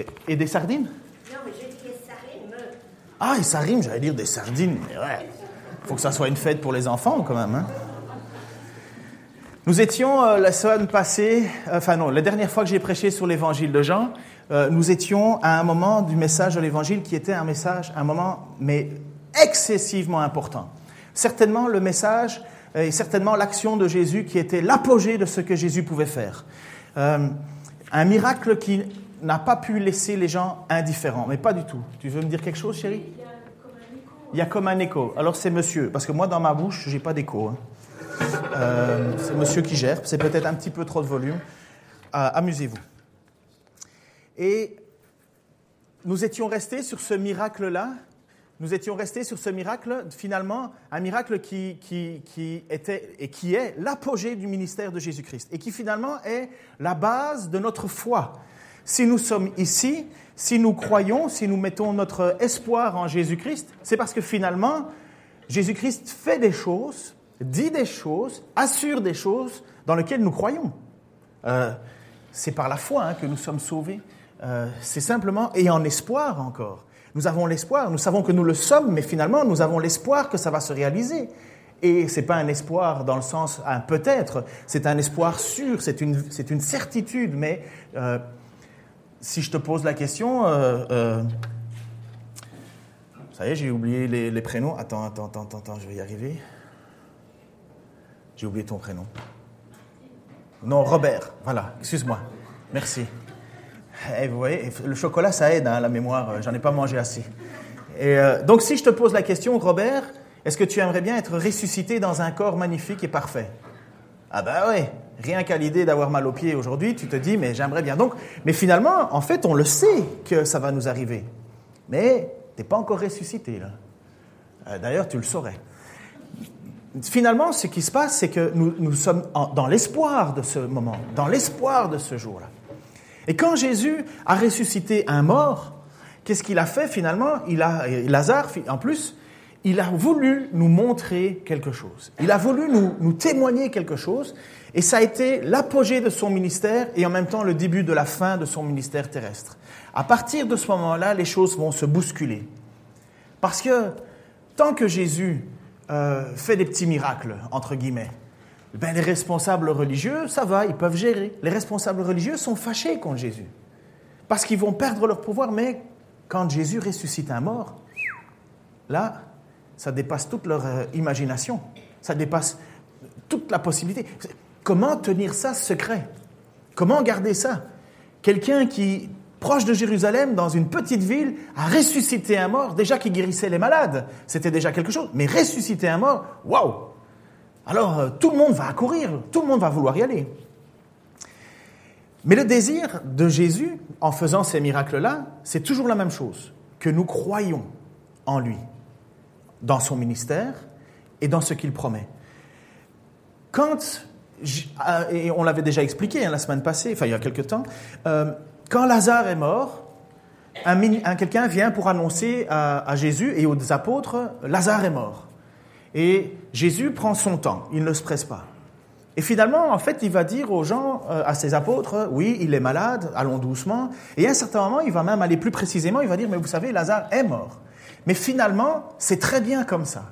Et, et des sardines? Non, mais j'ai dit ça rime. Ah, et ça rime, j'allais dire des sardines. Mais ouais, faut que ça soit une fête pour les enfants quand même. hein. Nous étions euh, la semaine passée, euh, enfin non, la dernière fois que j'ai prêché sur l'évangile de Jean, euh, nous étions à un moment du message de l'évangile qui était un message, un moment, mais excessivement important. Certainement le message euh, et certainement l'action de Jésus qui était l'apogée de ce que Jésus pouvait faire. Un miracle qui n'a pas pu laisser les gens indifférents, mais pas du tout. Tu veux me dire quelque chose, chérie? Il y a comme un écho. Alors c'est monsieur, parce que moi dans ma bouche, j'ai pas d'écho. hein. Euh, c'est monsieur qui gère. C'est peut-être un petit peu trop de volume. Euh, Amusez-vous. Et nous étions restés sur ce miracle-là. Nous étions restés sur ce miracle, finalement, un miracle qui, qui, qui était et qui est l'apogée du ministère de Jésus-Christ et qui finalement est la base de notre foi. Si nous sommes ici, si nous croyons, si nous mettons notre espoir en Jésus-Christ, c'est parce que finalement, Jésus-Christ fait des choses, dit des choses, assure des choses dans lesquelles nous croyons. Euh, c'est par la foi hein, que nous sommes sauvés. Euh, c'est simplement et en espoir encore. Nous avons l'espoir, nous savons que nous le sommes, mais finalement nous avons l'espoir que ça va se réaliser. Et c'est pas un espoir dans le sens un peut-être, c'est un espoir sûr, c'est une, une certitude. Mais euh, si je te pose la question, euh, euh, ça y est, j'ai oublié les, prénoms. Attends, attends, attends, attends, je vais y arriver. J'ai oublié ton prénom. Non, Robert. Voilà, excuse-moi. Merci. Et vous voyez, le chocolat, ça aide hein, la mémoire. euh, J'en ai pas mangé assez. Et donc, si je te pose la question, Robert, est-ce que tu aimerais bien être ressuscité dans un corps magnifique et parfait? Ah ben oui. Rien qu'à l'idée d'avoir mal aux pieds aujourd'hui, tu te dis, mais j'aimerais bien. Donc, mais finalement, en fait, on le sait que ça va nous arriver. Mais t'es pas encore ressuscité là. Euh, D'ailleurs, tu le saurais. Finalement, ce qui se passe, c'est que nous, sommes dans l'espoir de ce moment, dans l'espoir de ce jour-là. Et quand Jésus a ressuscité un mort, qu'est-ce qu'il a fait finalement? Il a et Lazare, en plus, il a voulu nous montrer quelque chose. Il a voulu nous témoigner quelque chose, et ça a été l'apogée de son ministère et en même temps le début de la fin de son ministère terrestre. À partir de ce moment-là, les choses vont se bousculer. Parce que tant que Jésus euh, fait des petits miracles, entre guillemets, ben, les responsables religieux, ça va, ils peuvent gérer. Les responsables religieux sont fâchés contre Jésus. Parce qu'ils vont perdre leur pouvoir, mais quand Jésus ressuscite un mort, là, ça dépasse toute leur euh, imagination. Ça dépasse toute la possibilité. Comment tenir ça secret? Comment garder ça? Quelqu'un qui, proche de Jérusalem, dans une petite ville, a ressuscité un mort, déjà qui guérissait les malades, c'était déjà quelque chose. Mais ressusciter un mort, waouh Alors euh, tout le monde va accourir, tout le monde va vouloir y aller. Mais le désir de Jésus, en faisant ces miracles-là, c'est toujours la même chose, que nous croyons en lui, dans son ministère et dans ce qu'il promet. Quand, et on l'avait déjà expliqué hein, la semaine passée, enfin il y a quelque temps, euh, quand Lazare est mort, un, quelqu'un vient pour annoncer à, à Jésus et aux apôtres, Lazare est mort. Et Jésus prend son temps, il ne se presse pas. Et finalement, en fait, il va dire aux gens, euh, à ses apôtres, oui, il est malade, allons doucement. Et à un certain moment, il va même aller plus précisément, il va dire, mais vous savez, Lazare est mort. Mais finalement, c'est très bien comme ça.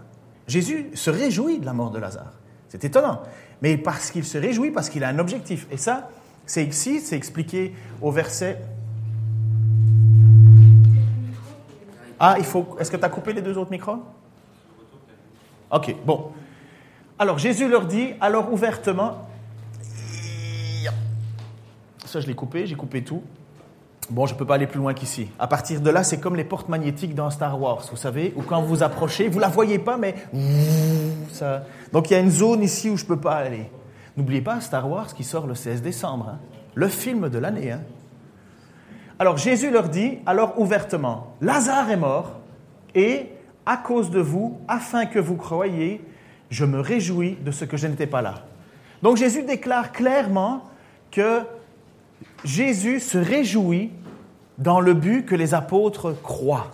Jésus se réjouit de la mort de Lazare. C'est étonnant. Mais parce qu'il se réjouit, parce qu'il a un objectif. Et ça, c'est ici, c'est expliqué au verset. Ah, il faut. Est-ce que tu as coupé les deux autres micros? Ok, bon. Alors Jésus leur dit, alors ouvertement, ça je l'ai coupé, j'ai coupé tout. Bon, je ne peux pas aller plus loin qu'ici. À partir de là, c'est comme les portes magnétiques dans Star Wars, vous savez, où quand vous approchez, vous la voyez pas, mais ça. Donc il y a une zone ici où je ne peux pas aller. N'oubliez pas Star Wars qui sort le 16 décembre, hein. le film de l'année. hein. Alors Jésus leur dit, alors ouvertement, Lazare est mort, et à cause de vous, afin que vous croyiez, je me réjouis de ce que je n'étais pas là. Donc Jésus déclare clairement que Jésus se réjouit dans le but que les apôtres croient.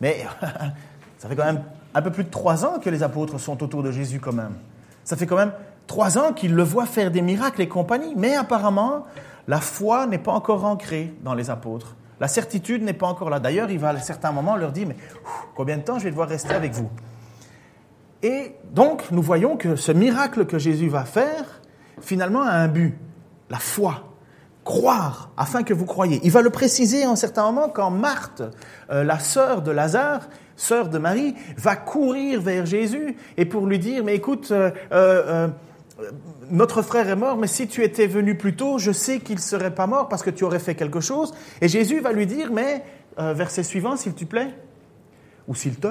Mais ça fait quand même un peu plus de trois ans que les apôtres sont autour de Jésus quand même. Ça fait quand même trois ans qu'ils le voient faire des miracles et compagnie. Mais apparemment, la foi n'est pas encore ancrée dans les apôtres. La certitude n'est pas encore là. D'ailleurs, il va à certains moments leur dire, mais combien de temps je vais devoir rester avec vous? Et donc, nous voyons que ce miracle que Jésus va faire, finalement, a un but, la foi. Croire, afin que vous croyiez. Il va le préciser en certains moments quand Marthe, euh, la sœur de Lazare, sœur de Marie, va courir vers Jésus et pour lui dire, mais écoute, euh, euh, notre frère est mort, mais si tu étais venu plus tôt, je sais qu'il ne serait pas mort parce que tu aurais fait quelque chose. Et Jésus va lui dire, mais, verset suivant, s'il te plaît, ou s'il te,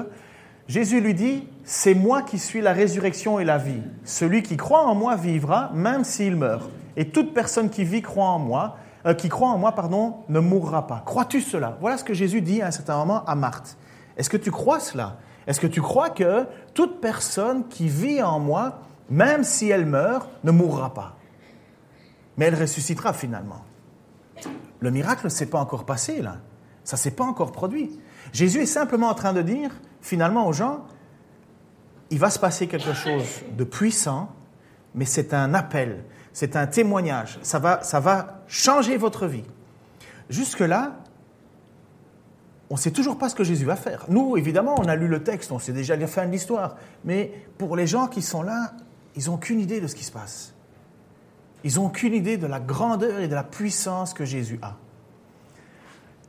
Jésus lui dit, c'est moi qui suis la résurrection et la vie. Celui qui croit en moi vivra, même s'il meurt. Et toute personne qui vit croit en moi, qui croit en moi, pardon, ne mourra pas. Crois-tu cela? Voilà ce que Jésus dit à un certain moment à Marthe. Est-ce que tu crois cela? Est-ce que tu crois que toute personne qui vit en moi, même si elle meurt, ne mourra pas? Mais elle ressuscitera finalement. Le miracle ne s'est pas encore passé là. Ça ne s'est pas encore produit. Jésus est simplement en train de dire finalement aux gens, il va se passer quelque chose de puissant, mais c'est un appel, c'est un témoignage, ça va, ça va changer votre vie. Jusque-là, on ne sait toujours pas ce que Jésus va faire. Nous, évidemment, on a lu le texte, on sait déjà la fin de l'histoire. Mais pour les gens qui sont là, ils n'ont qu'une idée de ce qui se passe. Ils n'ont qu'une idée de la grandeur et de la puissance que Jésus a.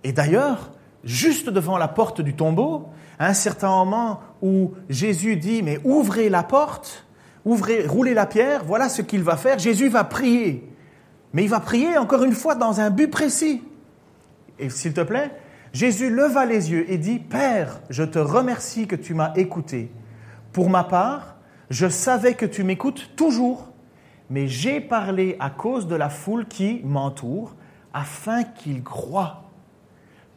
Et d'ailleurs, juste devant la porte du tombeau, à un certain moment où Jésus dit, mais ouvrez la porte, ouvrez, roulez la pierre, voilà ce qu'il va faire. Jésus va prier. Mais il va prier encore une fois dans un but précis. Et s'il te plaît, Jésus leva les yeux et dit, Père, je te remercie que tu m'as écouté. Pour ma part, je savais que tu m'écoutes toujours, mais j'ai parlé à cause de la foule qui m'entoure, afin qu'ils croient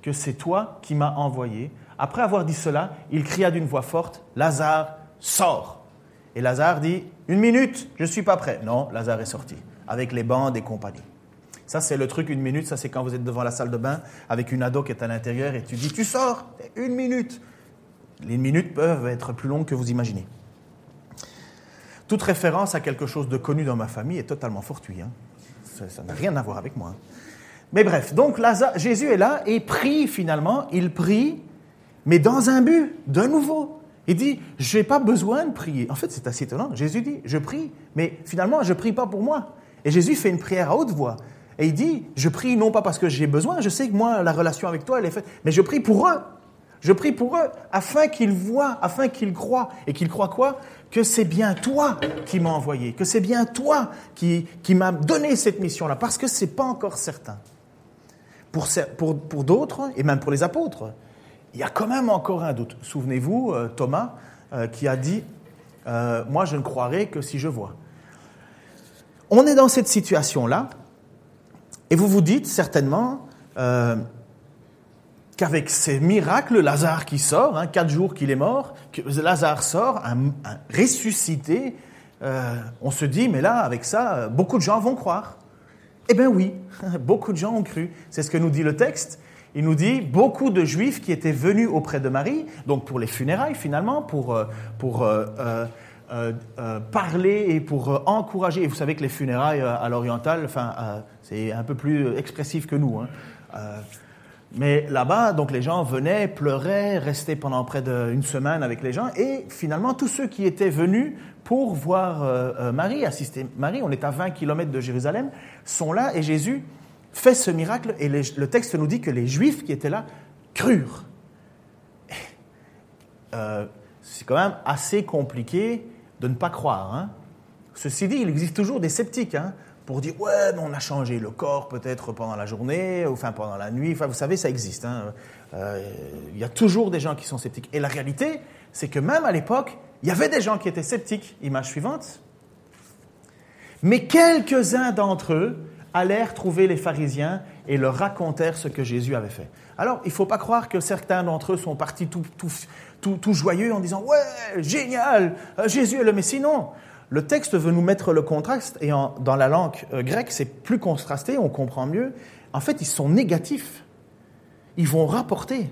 que c'est toi qui m'as envoyé. Après avoir dit cela, il cria d'une voix forte, Lazare, sors. Et Lazare dit, une minute, je ne suis pas prêt. Non, Lazare est sorti, avec les bandes et compagnie. Ça, c'est le truc, une minute. Ça, c'est quand vous êtes devant la salle de bain avec une ado qui est à l'intérieur et tu dis, tu sors, une minute. Les minutes peuvent être plus longues que vous imaginez. Toute référence à quelque chose de connu dans ma famille est totalement fortuite. Hein. Ça n'a rien à voir avec moi. Hein. Mais bref, donc Jésus est là et prie finalement, il prie, mais dans un but, de nouveau. Il dit, je n'ai pas besoin de prier. En fait, c'est assez étonnant. Jésus dit, je prie, mais finalement, je ne prie pas pour moi. Et Jésus fait une prière à haute voix. Et il dit, je prie non pas parce que j'ai besoin, je sais que moi, la relation avec toi, elle est faite, mais je prie pour eux. Je prie pour eux afin qu'ils voient, afin qu'ils croient. Et qu'ils croient quoi? Que c'est bien toi qui m'as envoyé, que c'est bien toi qui, qui m'as donné cette mission-là, parce que ce n'est pas encore certain. Pour, pour, pour d'autres, et même pour les apôtres, il y a quand même encore un doute. Souvenez-vous, euh, Thomas, euh, qui a dit, euh, moi je ne croirai que si je vois. On est dans cette situation-là, et vous vous dites certainement qu'avec ces miracles, Lazare qui sort, hein, quatre jours qu'il est mort, que Lazare sort, ressuscité, on se dit, mais là, avec ça, beaucoup de gens vont croire. Eh bien oui, beaucoup de gens ont cru. C'est ce que nous dit le texte. Il nous dit beaucoup de juifs qui étaient venus auprès de Marie, donc pour les funérailles finalement, pour, euh, pour euh, euh, parler et pour encourager. Et vous savez que les funérailles à l'oriental, enfin, c'est un peu plus expressif que nous. Hein. mais là-bas, donc les gens venaient, pleuraient, restaient pendant près d'une semaine avec les gens. Et finalement, tous ceux qui étaient venus pour voir Marie, assister Marie, on est à 20 km de Jérusalem, sont là et Jésus fait ce miracle. Et le texte nous dit que les Juifs qui étaient là crurent. c'est quand même assez compliqué de ne pas croire. Hein. Ceci dit, il existe toujours des sceptiques hein, pour dire ouais, mais on a changé le corps peut-être pendant la journée, ou enfin pendant la nuit. Enfin, vous savez, ça existe. Hein. Euh, il y a toujours des gens qui sont sceptiques. Et la réalité, c'est que même à l'époque, il y avait des gens qui étaient sceptiques. Image suivante. Mais quelques-uns d'entre eux allèrent trouver les pharisiens et leur racontèrent ce que Jésus avait fait. Alors, il ne faut pas croire que certains d'entre eux sont partis tout, joyeux en disant Ouais, génial, euh, Jésus est le Messie. Non. Le texte veut nous mettre le contraste, et dans la langue euh, grecque, c'est plus contrasté, on comprend mieux. En fait, ils sont négatifs. Ils vont rapporter.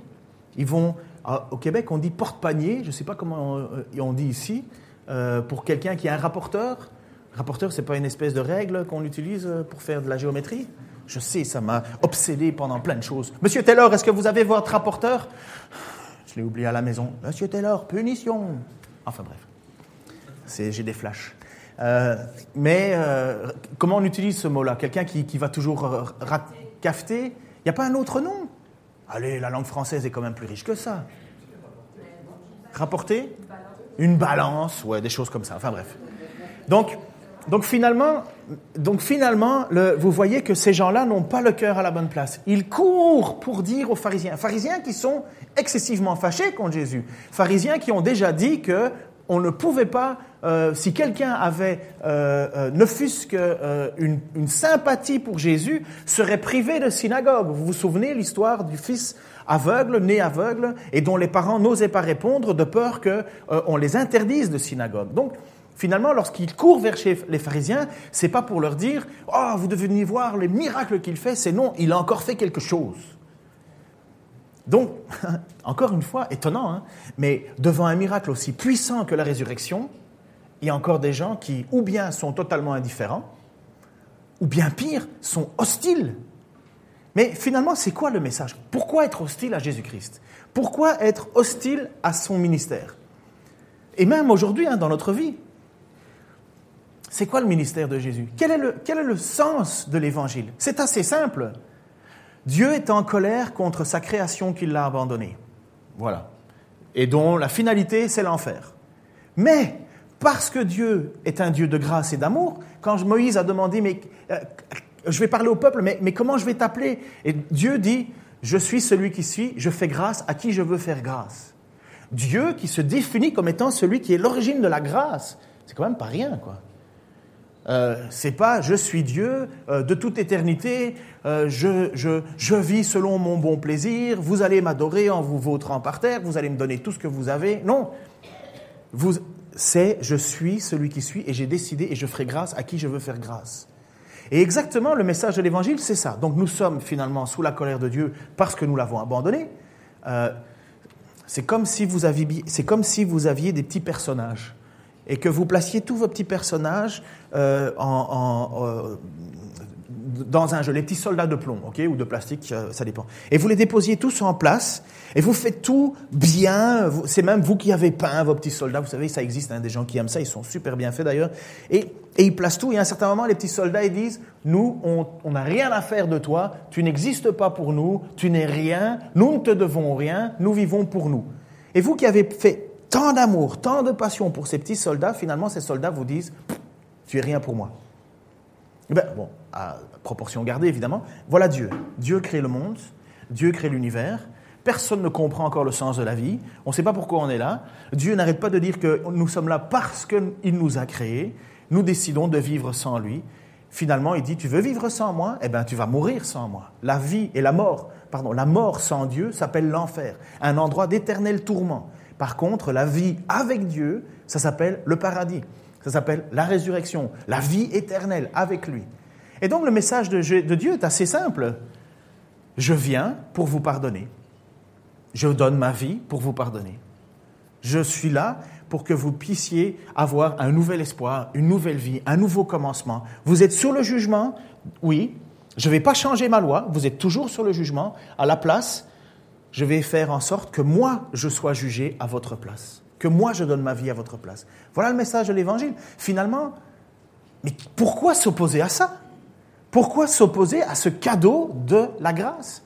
Ils vont. Ah, au Québec, on dit porte-panier, je ne sais pas comment euh, on, dit ici, pour quelqu'un qui est un rapporteur. Rapporteur, ce n'est pas une espèce de règle qu'on utilise pour faire de la géométrie? Je sais, ça m'a obsédé pendant plein de choses. Monsieur Taylor, est-ce que vous avez votre rapporteur? Je l'ai oublié à la maison. Monsieur Taylor, punition. Enfin bref, c'est, j'ai des flashs. Euh, mais euh, comment on utilise ce mot-là? Quelqu'un qui, qui, va toujours euh, cafeter Il n'y a pas un autre nom? Allez, la langue française est quand même plus riche que ça. Rapporter? Une balance, ouais, des choses comme ça. Enfin bref. Donc, donc finalement, donc finalement le, vous voyez que ces gens-là n'ont pas le cœur à la bonne place. Ils courent pour dire aux pharisiens, pharisiens qui sont excessivement fâchés contre Jésus, pharisiens qui ont déjà dit que on ne pouvait pas, euh, si quelqu'un avait euh, euh, ne fût-ce qu'une une sympathie pour Jésus, serait privé de synagogue. Vous vous souvenez l'histoire du fils aveugle, né aveugle, et dont les parents n'osaient pas répondre de peur qu'on les interdise de synagogue. Donc, finalement, lorsqu'il court vers les pharisiens, c'est pas pour leur dire Oh, vous devez voir les miracles qu'il fait, c'est non, il a encore fait quelque chose. Donc, encore une fois, étonnant, hein, mais devant un miracle aussi puissant que la résurrection, il y a encore des gens qui, ou bien sont totalement indifférents, ou bien pire, sont hostiles. Mais finalement, c'est quoi le message? Pourquoi être hostile à Jésus-Christ? Pourquoi être hostile à son ministère? Et même aujourd'hui, hein, dans notre vie, c'est quoi le ministère de Jésus? Quel est, le, quel est le sens de l'évangile? C'est assez simple. Dieu est en colère contre sa création qu'il l'a abandonnée. Voilà. Et dont la finalité, c'est l'enfer. Mais, parce que Dieu est un Dieu de grâce et d'amour, quand Moïse a demandé, euh, je vais parler au peuple, mais, mais comment je vais t'appeler? Et Dieu dit, je suis celui qui suis, je fais grâce à qui je veux faire grâce. Dieu qui se définit comme étant celui qui est l'origine de la grâce, c'est quand même pas rien, quoi. Euh, c'est pas je suis Dieu euh, de toute éternité, euh, je, je, je, vis selon mon bon plaisir, vous allez m'adorer en vous vautrant par terre, vous allez me donner tout ce que vous avez. Non, vous, c'est je suis celui qui suis et j'ai décidé et je ferai grâce à qui je veux faire grâce. Et exactement le message de l'évangile, c'est ça. Donc nous sommes finalement sous la colère de Dieu parce que nous l'avons abandonné. C'est comme si comme si vous aviez des petits personnages et que vous placiez tous vos petits personnages euh, euh, dans un jeu, les petits soldats de plomb, ok, ou de plastique, euh, ça dépend. Et vous les déposiez tous en place, et vous faites tout bien. C'est même vous qui avez peint vos petits soldats. Vous savez, ça existe, hein, des gens qui aiment ça, ils sont super bien faits d'ailleurs. Et, et ils placent tout. Et à un certain moment, les petits soldats, ils disent Nous, on n'a rien à faire de toi. Tu n'existes pas pour nous. Tu n'es rien. Nous ne te devons rien. Nous vivons pour nous. Et vous qui avez fait tant d'amour, tant de passion pour ces petits soldats, finalement, ces soldats vous disent Tu es rien pour moi. Eh ben, bon, à proportion gardée évidemment, voilà Dieu. Dieu crée le monde, Dieu crée l'univers. Personne ne comprend encore le sens de la vie. On ne sait pas pourquoi on est là. Dieu n'arrête pas de dire que nous sommes là parce qu'il nous a créés. Nous décidons de vivre sans lui. Finalement, il dit, tu veux vivre sans moi? Eh bien, tu vas mourir sans moi. La vie et la mort, pardon, la mort sans Dieu s'appelle l'enfer, un endroit d'éternel tourment. Par contre, la vie avec Dieu, ça s'appelle le paradis. Ça s'appelle la résurrection, la vie éternelle avec lui. Et donc le message de, Dieu est assez simple. Je viens pour vous pardonner. Je donne ma vie pour vous pardonner. Je suis là pour que vous puissiez avoir un nouvel espoir, une nouvelle vie, un nouveau commencement. Vous êtes sur le jugement, oui. Je ne vais pas changer ma loi, vous êtes toujours sur le jugement. À la place, je vais faire en sorte que moi, je sois jugé à votre place. Que moi, je donne ma vie à votre place. Voilà le message de l'Évangile. Finalement, mais pourquoi s'opposer à ça? Pourquoi s'opposer à ce cadeau de la grâce?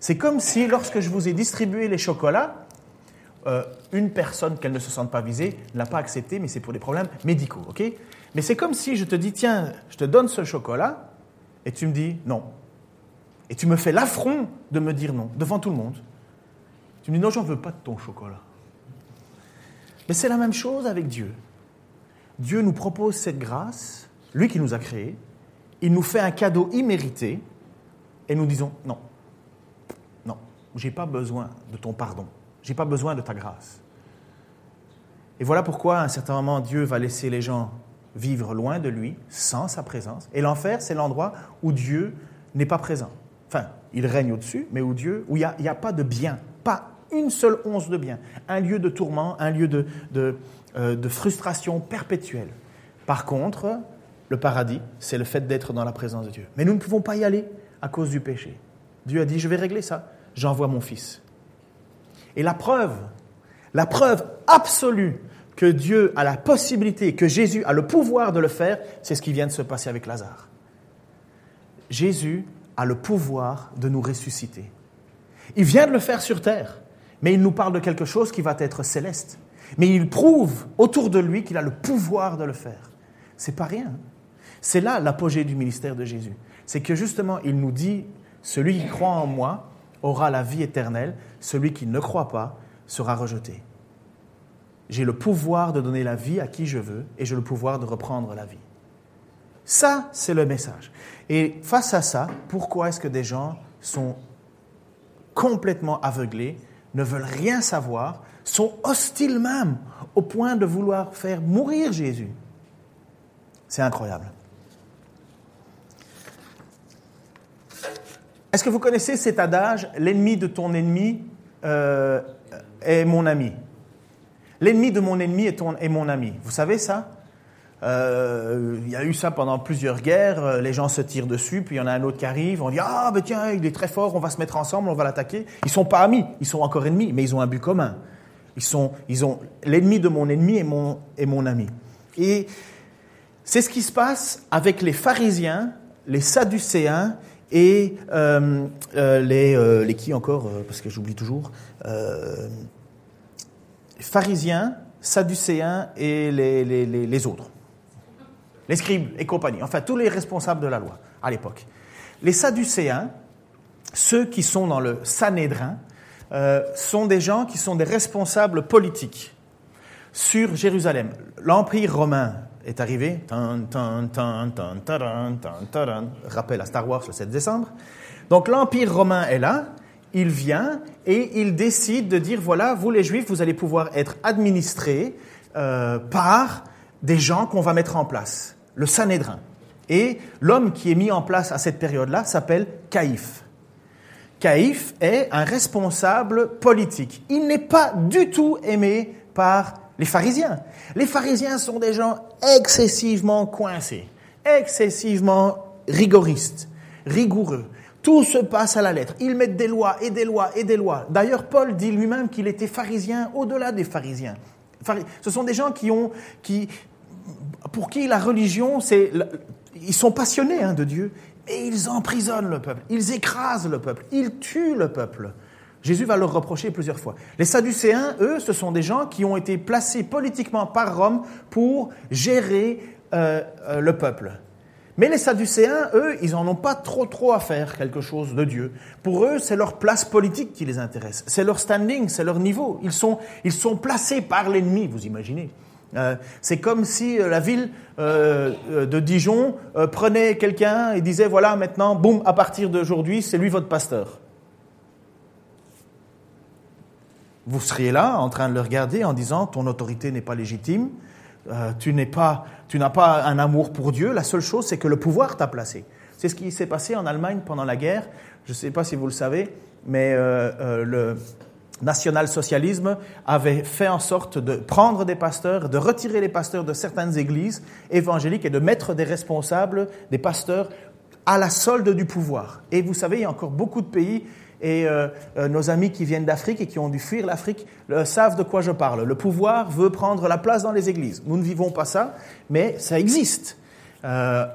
C'est comme si, lorsque je vous ai distribué les chocolats, euh, une personne, qu'elle ne se sente pas visée, ne l'a pas accepté, mais c'est pour des problèmes médicaux, ok? Mais c'est comme si je te dis, tiens, je te donne ce chocolat, et tu me dis non. Et tu me fais l'affront de me dire non, devant tout le monde. Tu me dis, non, j'en veux pas de ton chocolat. Mais c'est la même chose avec Dieu. Dieu nous propose cette grâce, lui qui nous a créés, il nous fait un cadeau immérité et nous disons non, non, j'ai pas besoin de ton pardon, j'ai pas besoin de ta grâce. Et voilà pourquoi à un certain moment Dieu va laisser les gens vivre loin de lui, sans sa présence. Et l'enfer, c'est l'endroit où Dieu n'est pas présent. Enfin, il règne au-dessus, mais où Dieu, où il n'y a, pas de bien, pas une seule once de bien. Un lieu de tourment, un lieu de, de, euh, de frustration perpétuelle. Par contre, le paradis, c'est le fait d'être dans la présence de Dieu. Mais nous ne pouvons pas y aller à cause du péché. Dieu a dit, je vais régler ça. J'envoie mon fils. Et la preuve, la preuve absolue que Dieu a la possibilité, que Jésus a le pouvoir de le faire, c'est ce qui vient de se passer avec Lazare. Jésus a le pouvoir de nous ressusciter. Il vient de le faire sur terre, mais il nous parle de quelque chose qui va être céleste. Mais il prouve autour de lui qu'il a le pouvoir de le faire. C'est pas rien. C'est là l'apogée du ministère de Jésus. C'est que justement, il nous dit celui qui croit en moi aura la vie éternelle, celui qui ne croit pas sera rejeté. J'ai le pouvoir de donner la vie à qui je veux et j'ai le pouvoir de reprendre la vie. Ça, c'est le message. Et face à ça, pourquoi est-ce que des gens sont complètement aveuglés, ne veulent rien savoir, sont hostiles même au point de vouloir faire mourir Jésus C'est incroyable. Est-ce que vous connaissez cet adage, l'ennemi de ton ennemi euh, est mon ami L'ennemi de mon ennemi est, mon ami. Vous savez ça? Euh, il y a eu ça pendant plusieurs guerres. Euh, les gens se tirent dessus, puis il y en a un autre qui arrive. On dit ah ben tiens, il est très fort, on va se mettre ensemble, on va l'attaquer. Ils sont pas amis, ils sont encore ennemis, mais ils ont un but commun. Ils sont, ils ont l'ennemi de mon ennemi et mon mon ami. Et c'est ce qui se passe avec les pharisiens, les sadducéens et euh, les, les qui encore parce que j'oublie toujours. pharisiens, sadducéens et les, les, les autres les scribes et compagnie, enfin tous les responsables de la loi à l'époque. Les Sadducéens, ceux qui sont dans le Sanhédrin, euh, sont des gens qui sont des responsables politiques sur Jérusalem. L'Empire romain est arrivé, rappel à Star Wars le 7 décembre. Donc l'Empire romain est là, il vient et il décide de dire, voilà, vous les Juifs, vous allez pouvoir être administrés euh, par des gens qu'on va mettre en place, le Sanhédrin. Et l'homme qui est mis en place à cette période-là s'appelle Caïphe. Caïphe est un responsable politique. Il n'est pas du tout aimé par les pharisiens. Les pharisiens sont des gens excessivement coincés, excessivement rigoristes, rigoureux. Tout se passe à la lettre. Ils mettent des lois et des lois et des lois. D'ailleurs, Paul dit lui-même qu'il était pharisien au-delà des pharisiens. Ce sont des gens qui ont, qui, pour qui la religion, c'est, ils sont passionnés hein, de Dieu, et ils emprisonnent le peuple, ils écrasent le peuple, ils tuent le peuple. Jésus va leur reprocher plusieurs fois. Les Sadducéens, eux, ce sont des gens qui ont été placés politiquement par Rome pour gérer euh, euh, le peuple. Mais les Sadducéens, eux, ils n'en ont pas trop trop à faire quelque chose de Dieu. Pour eux, c'est leur place politique qui les intéresse. C'est leur standing, c'est leur niveau. Ils sont, ils sont placés par l'ennemi, vous imaginez. Euh, c'est comme si euh, la ville euh, de Dijon prenait quelqu'un et disait, voilà, maintenant, boum, à partir d'aujourd'hui, c'est lui votre pasteur. Vous seriez là en train de le regarder en disant, ton autorité n'est pas légitime, tu n'es pas, tu n'as pas un amour pour Dieu, la seule chose, c'est que le pouvoir t'a placé. C'est ce qui s'est passé en Allemagne pendant la guerre. Je ne sais pas si vous le savez, mais le, national-socialisme avait fait en sorte de prendre des pasteurs, de retirer les pasteurs de certaines églises évangéliques et de mettre des responsables, des pasteurs, à la solde du pouvoir. Et vous savez, il y a encore beaucoup de pays, et euh, euh, nos amis qui viennent d'Afrique et qui ont dû fuir l'Afrique euh, savent de quoi je parle. Le pouvoir veut prendre la place dans les églises. Nous ne vivons pas ça, mais ça existe.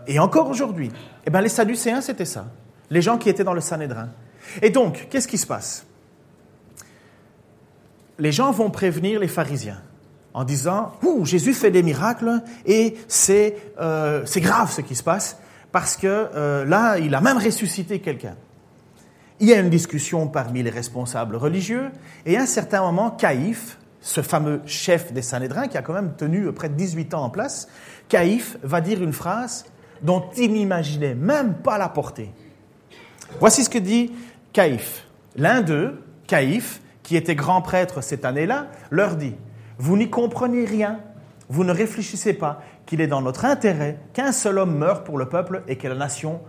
et encore aujourd'hui. Eh bien, les Sadducéens, c'était ça. Les gens qui étaient dans le Sanhédrin. Et donc, qu'est-ce qui se passe? Les gens vont prévenir les pharisiens en disant Ouh, Jésus fait des miracles et c'est euh, grave ce qui se passe parce que euh, là, il a même ressuscité quelqu'un. Il y a une discussion parmi les responsables religieux et à un certain moment, Caïphe, ce fameux chef des Sanhédrins qui a quand même tenu près de 18 ans en place, Caïphe va dire une phrase dont il n'imaginait même pas la portée. Voici ce que dit Caïphe. L'un d'eux, Caïphe, qui était grand prêtre cette année-là, leur dit, vous n'y comprenez rien, vous ne réfléchissez pas qu'il est dans notre intérêt qu'un seul homme meure pour le peuple et que la nation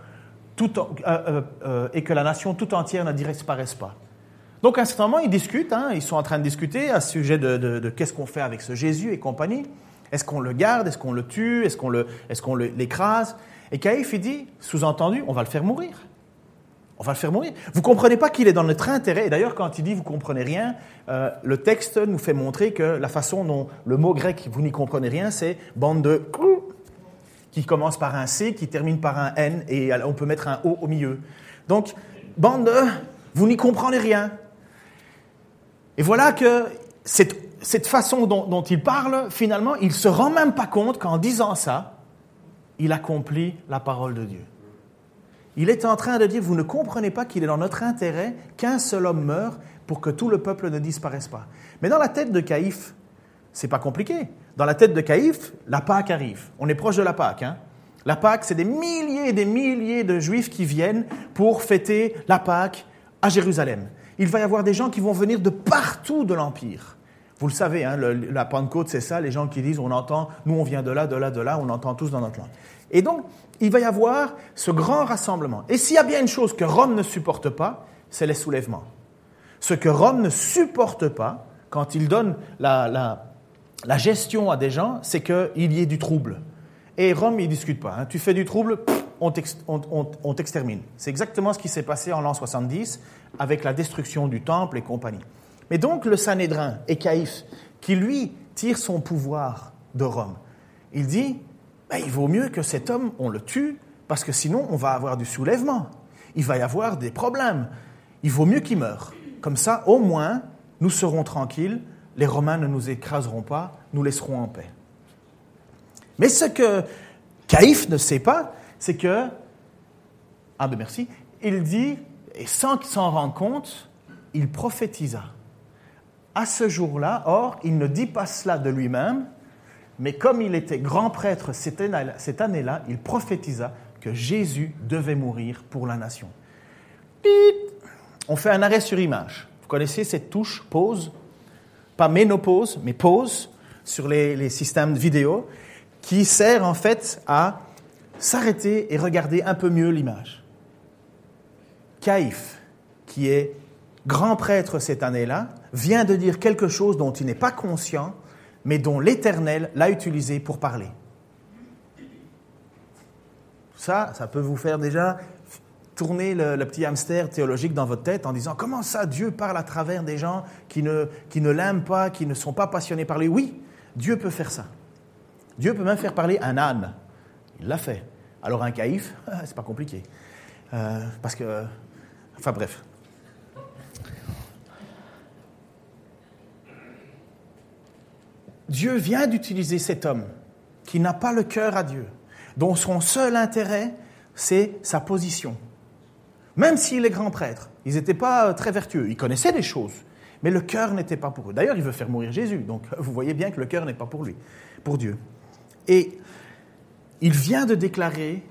tout, euh, euh, euh, et que la nation entière ne disparaisse pas. Donc à un certain moment, ils discutent, hein, ils sont en train de discuter à ce sujet de, qu'est-ce qu'on fait avec ce Jésus et compagnie. Est-ce qu'on le garde? Est-ce qu'on le tue? Est-ce qu'on l'écrase? Et Caïphe, il dit, sous-entendu, on va le faire mourir. On va le faire mourir. Vous comprenez pas qu'il est dans notre intérêt. Et d'ailleurs, quand il dit vous comprenez rien, euh, le texte nous fait montrer que la façon dont le mot grec vous n'y comprenez rien, c'est bande de qui commence par un C, qui termine par un N, et on peut mettre un O au milieu. Donc, bande de vous n'y comprenez rien. Et voilà que cette, façon dont, il parle, finalement, il se rend même pas compte qu'en disant ça, il accomplit la parole de Dieu. Il est en train de dire, vous ne comprenez pas qu'il est dans notre intérêt qu'un seul homme meure pour que tout le peuple ne disparaisse pas. Mais dans la tête de Caïphe, c'est pas compliqué. Dans la tête de Caïphe, la Pâque arrive. On est proche de la Pâque. Hein? La Pâque, c'est des milliers et des milliers de Juifs qui viennent pour fêter la Pâque à Jérusalem. Il va y avoir des gens qui vont venir de partout de l'Empire. Vous le savez, hein, la Pentecôte, c'est ça, les gens qui disent, on entend, nous on vient de là, de là, de là, on entend tous dans notre langue. Et donc, il va y avoir ce grand rassemblement. Et s'il y a bien une chose que Rome ne supporte pas, c'est les soulèvements. Ce que Rome ne supporte pas, quand il donne la, la, gestion à des gens, c'est qu'il y ait du trouble. Et Rome, il ne discute pas. Hein. Tu fais du trouble, on t'extermine. C'est exactement ce qui s'est passé en l'an 70 avec la destruction du temple et compagnie. Mais donc le Sanhédrin et Caïphe, qui lui tire son pouvoir de Rome, il dit, ben, il vaut mieux que cet homme, on le tue, parce que sinon on va avoir du soulèvement. Il va y avoir des problèmes. Il vaut mieux qu'il meure. Comme ça, au moins, nous serons tranquilles, les Romains ne nous écraseront pas, nous laisserons en paix. Mais ce que Caïphe ne sait pas, c'est que, ah ben merci, il dit, et sans qu'il s'en rende compte, il prophétisa. À ce jour-là, or, il ne dit pas cela de lui-même, mais comme il était grand prêtre cette année-là, il prophétisa que Jésus devait mourir pour la nation. On fait un arrêt sur image. Vous connaissez cette touche pause? Pas ménopause, mais pause sur les, systèmes vidéo qui sert en fait à s'arrêter et regarder un peu mieux l'image. Caïphe, qui est grand prêtre cette année-là, vient de dire quelque chose dont il n'est pas conscient mais dont l'Éternel l'a utilisé pour parler. Ça, ça peut vous faire déjà tourner le, petit hamster théologique dans votre tête en disant comment ça Dieu parle à travers des gens qui ne, qui ne l'aiment pas, qui ne sont pas passionnés par lui? Oui, Dieu peut faire ça. Dieu peut même faire parler un âne. Il l'a fait. Alors un caïf, c'est pas compliqué. Euh, parce que, enfin bref, Dieu vient d'utiliser cet homme qui n'a pas le cœur à Dieu, dont son seul intérêt, c'est sa position. Même s'il est grand prêtre, ils n'étaient pas très vertueux, ils connaissaient des choses, mais le cœur n'était pas pour eux. D'ailleurs, il veut faire mourir Jésus, donc vous voyez bien que le cœur n'est pas pour lui, pour Dieu. Et il vient de déclarer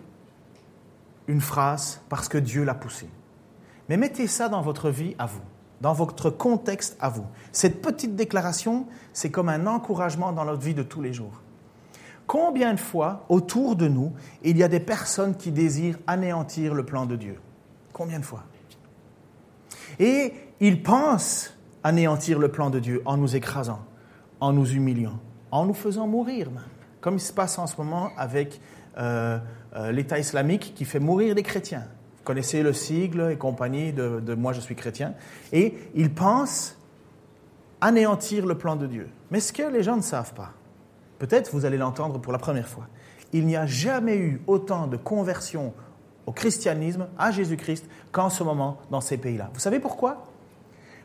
une phrase parce que Dieu l'a poussé. Mais mettez ça dans votre vie à vous dans votre contexte à vous. Cette petite déclaration, c'est comme un encouragement dans notre vie de tous les jours. Combien de fois, autour de nous, il y a des personnes qui désirent anéantir le plan de Dieu? Combien de fois? Et ils pensent anéantir le plan de Dieu en nous écrasant, en nous humiliant, en nous faisant mourir comme il se passe en ce moment avec euh, euh, l'État islamique qui fait mourir des chrétiens connaissez le sigle et compagnie de, Moi je suis chrétien. Et ils pensent anéantir le plan de Dieu. Mais ce que les gens ne savent pas, peut-être vous allez l'entendre pour la première fois, il n'y a jamais eu autant de conversions au christianisme, à Jésus-Christ, qu'en ce moment dans ces pays-là. Vous savez pourquoi?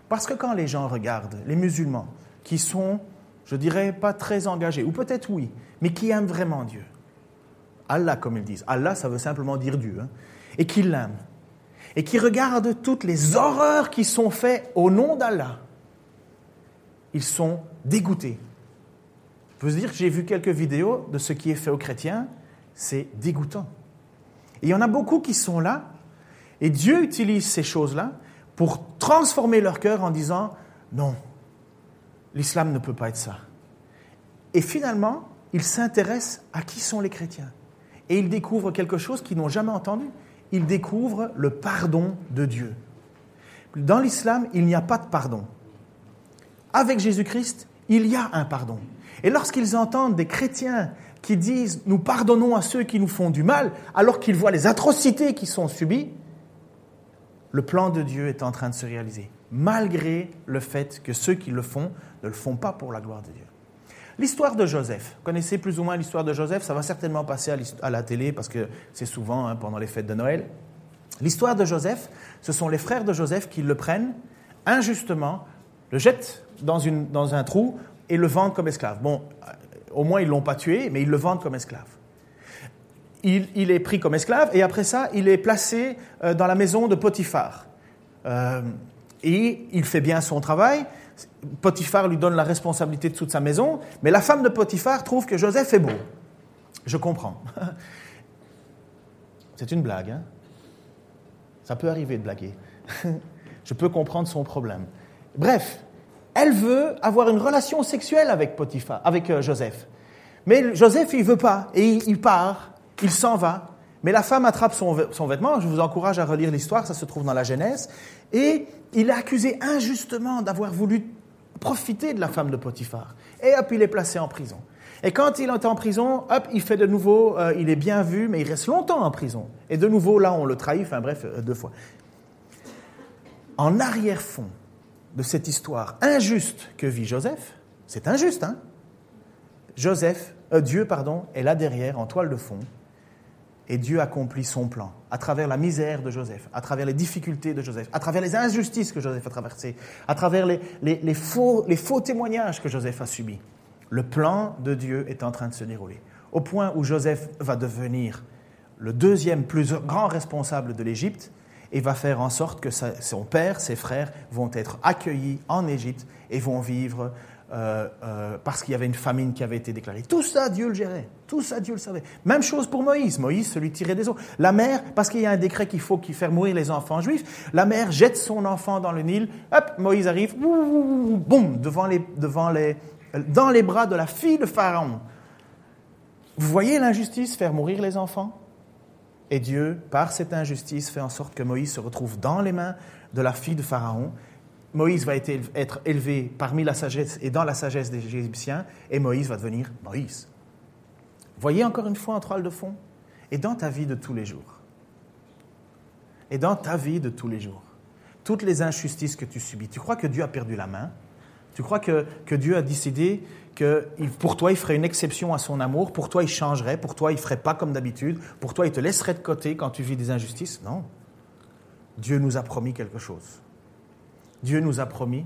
Parce que quand les gens regardent les musulmans, qui sont, je dirais, pas très engagés, ou peut-être oui, mais qui aiment vraiment Dieu, Allah comme ils disent, Allah ça veut simplement dire Dieu, hein et qui l'aiment et qui regardent toutes les horreurs qui sont faites au nom d'Allah, ils sont dégoûtés. Je veux dire que j'ai vu quelques vidéos de ce qui est fait aux chrétiens, c'est dégoûtant. Et il y en a beaucoup qui sont là, et Dieu utilise ces choses-là pour transformer leur cœur en disant non, l'islam ne peut pas être ça. Et finalement, ils s'intéressent à qui sont les chrétiens. Et ils découvrent quelque chose qu'ils n'ont jamais entendu ils découvrent le pardon de Dieu. Dans l'islam, il n'y a pas de pardon. Avec Jésus-Christ, il y a un pardon. Et lorsqu'ils entendent des chrétiens qui disent nous pardonnons à ceux qui nous font du mal, alors qu'ils voient les atrocités qui sont subies, le plan de Dieu est en train de se réaliser, malgré le fait que ceux qui le font ne le font pas pour la gloire de Dieu. L'histoire de Joseph, vous connaissez plus ou moins l'histoire de Joseph, ça va certainement passer à la télé parce que c'est souvent hein, pendant les fêtes de Noël. L'histoire de Joseph, ce sont les frères de Joseph qui le prennent injustement, le jettent dans, un trou et le vendent comme esclave. Bon, euh, au moins ils ne l'ont pas tué, mais ils le vendent comme esclave. Il, est pris comme esclave et après ça, il est placé euh, dans la maison de Potiphar. Euh, et il fait bien son travail. Potiphar lui donne la responsabilité de toute sa maison, mais la femme de Potiphar trouve que Joseph est beau. Je comprends. C'est une blague, hein Ça peut arriver de blaguer. Je peux comprendre son problème. Bref, elle veut avoir une relation sexuelle avec Potiphar, avec euh, Joseph. Mais Joseph, il veut pas, et il, part, il s'en va. Mais la femme attrape son, son, vêtement, je vous encourage à relire l'histoire, ça se trouve dans la Genèse, et il est accusé injustement d'avoir voulu profiter de la femme de Potiphar. Et hop, il est placé en prison. Et quand il est en prison, hop, il fait de nouveau, euh, il est bien vu, mais il reste longtemps en prison. Et de nouveau, là, on le trahit, enfin bref, euh, deux fois. En arrière-fond, de cette histoire injuste que vit Joseph, c'est injuste, hein Joseph, euh, Dieu, pardon, est là derrière, en toile de fond, et Dieu accomplit son plan à travers la misère de Joseph, à travers les difficultés de Joseph, à travers les injustices que Joseph a traversées, à travers les, faux, les faux témoignages que Joseph a subis. Le plan de Dieu est en train de se dérouler, au point où Joseph va devenir le deuxième plus grand responsable de l'Égypte, et va faire en sorte que son père, ses frères vont être accueillis en Égypte et vont vivre euh, euh, parce qu'il y avait une famine qui avait été déclarée. Tout ça, Dieu le gérait. Tout ça, Dieu le savait. Même chose pour Moïse. Moïse se lui tirait des eaux. La mère, parce qu'il y a un décret qu'il faut qu'il fasse mourir les enfants juifs, la mère jette son enfant dans le Nil. Hop, Moïse arrive, boum, devant les, devant les, dans les bras de la fille de Pharaon. Vous voyez l'injustice, faire mourir les enfants? Et Dieu, par cette injustice, fait en sorte que Moïse se retrouve dans les mains de la fille de Pharaon. Moïse va être élevé parmi la sagesse et dans la sagesse des Égyptiens, et Moïse va devenir Moïse. Voyez encore une fois un toile de fond Et dans ta vie de tous les jours, et dans ta vie de tous les jours, toutes les injustices que tu subis, tu crois que Dieu a perdu la main? Tu crois que, que Dieu a décidé que pour toi, il ferait une exception à son amour, pour toi, il changerait, pour toi, il ferait pas comme d'habitude, pour toi, il te laisserait de côté quand tu vis des injustices? Non. Dieu nous a promis quelque chose. Dieu nous a promis